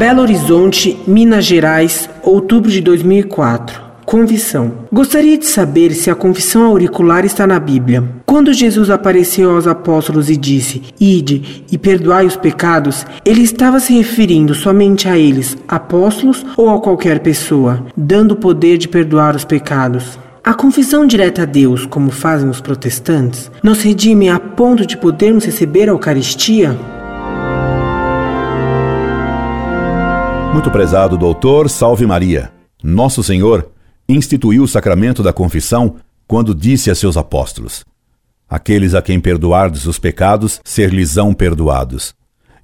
Belo Horizonte, Minas Gerais, outubro de 2004. Confissão. Gostaria de saber se a confissão auricular está na Bíblia. Quando Jesus apareceu aos apóstolos e disse: Ide e perdoai os pecados, ele estava se referindo somente a eles, apóstolos, ou a qualquer pessoa, dando o poder de perdoar os pecados. A confissão direta a Deus, como fazem os protestantes, nos redime a ponto de podermos receber a Eucaristia? Muito prezado doutor, salve Maria. Nosso Senhor instituiu o sacramento da confissão quando disse a seus apóstolos: Aqueles a quem perdoardes os pecados, ser-lhes-ão perdoados,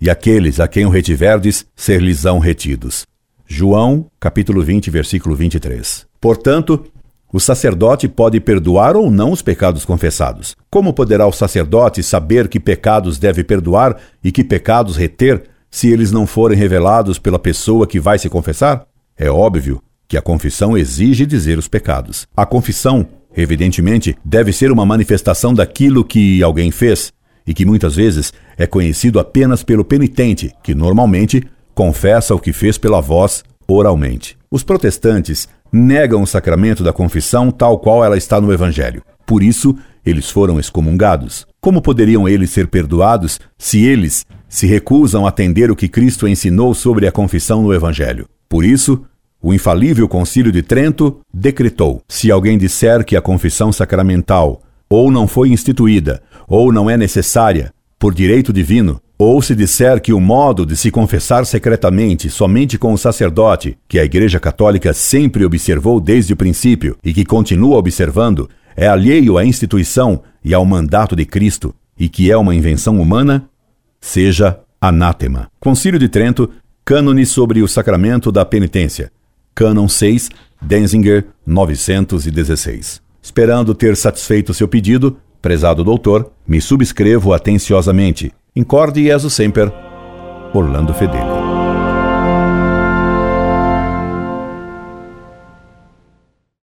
e aqueles a quem o retiverdes, ser-lhes-ão retidos. João, capítulo 20, versículo 23. Portanto, o sacerdote pode perdoar ou não os pecados confessados. Como poderá o sacerdote saber que pecados deve perdoar e que pecados reter se eles não forem revelados pela pessoa que vai se confessar? É óbvio que a confissão exige dizer os pecados. A confissão, evidentemente, deve ser uma manifestação daquilo que alguém fez e que muitas vezes é conhecido apenas pelo penitente, que normalmente confessa o que fez pela voz oralmente. Os protestantes negam o sacramento da confissão tal qual ela está no Evangelho. Por isso, eles foram excomungados. Como poderiam eles ser perdoados se eles se recusam a atender o que Cristo ensinou sobre a confissão no Evangelho? Por isso, o infalível Concílio de Trento decretou: se alguém disser que a confissão sacramental ou não foi instituída, ou não é necessária, por direito divino, ou se disser que o modo de se confessar secretamente somente com o sacerdote, que a Igreja Católica sempre observou desde o princípio e que continua observando, é alheio à instituição e ao mandato de Cristo, e que é uma invenção humana, seja anátema. Concílio de Trento, cânone sobre o sacramento da penitência. Canon 6, Denzinger 916. Esperando ter satisfeito seu pedido, prezado doutor, me subscrevo atenciosamente. Incorde Jesus Semper, Orlando Fedeli.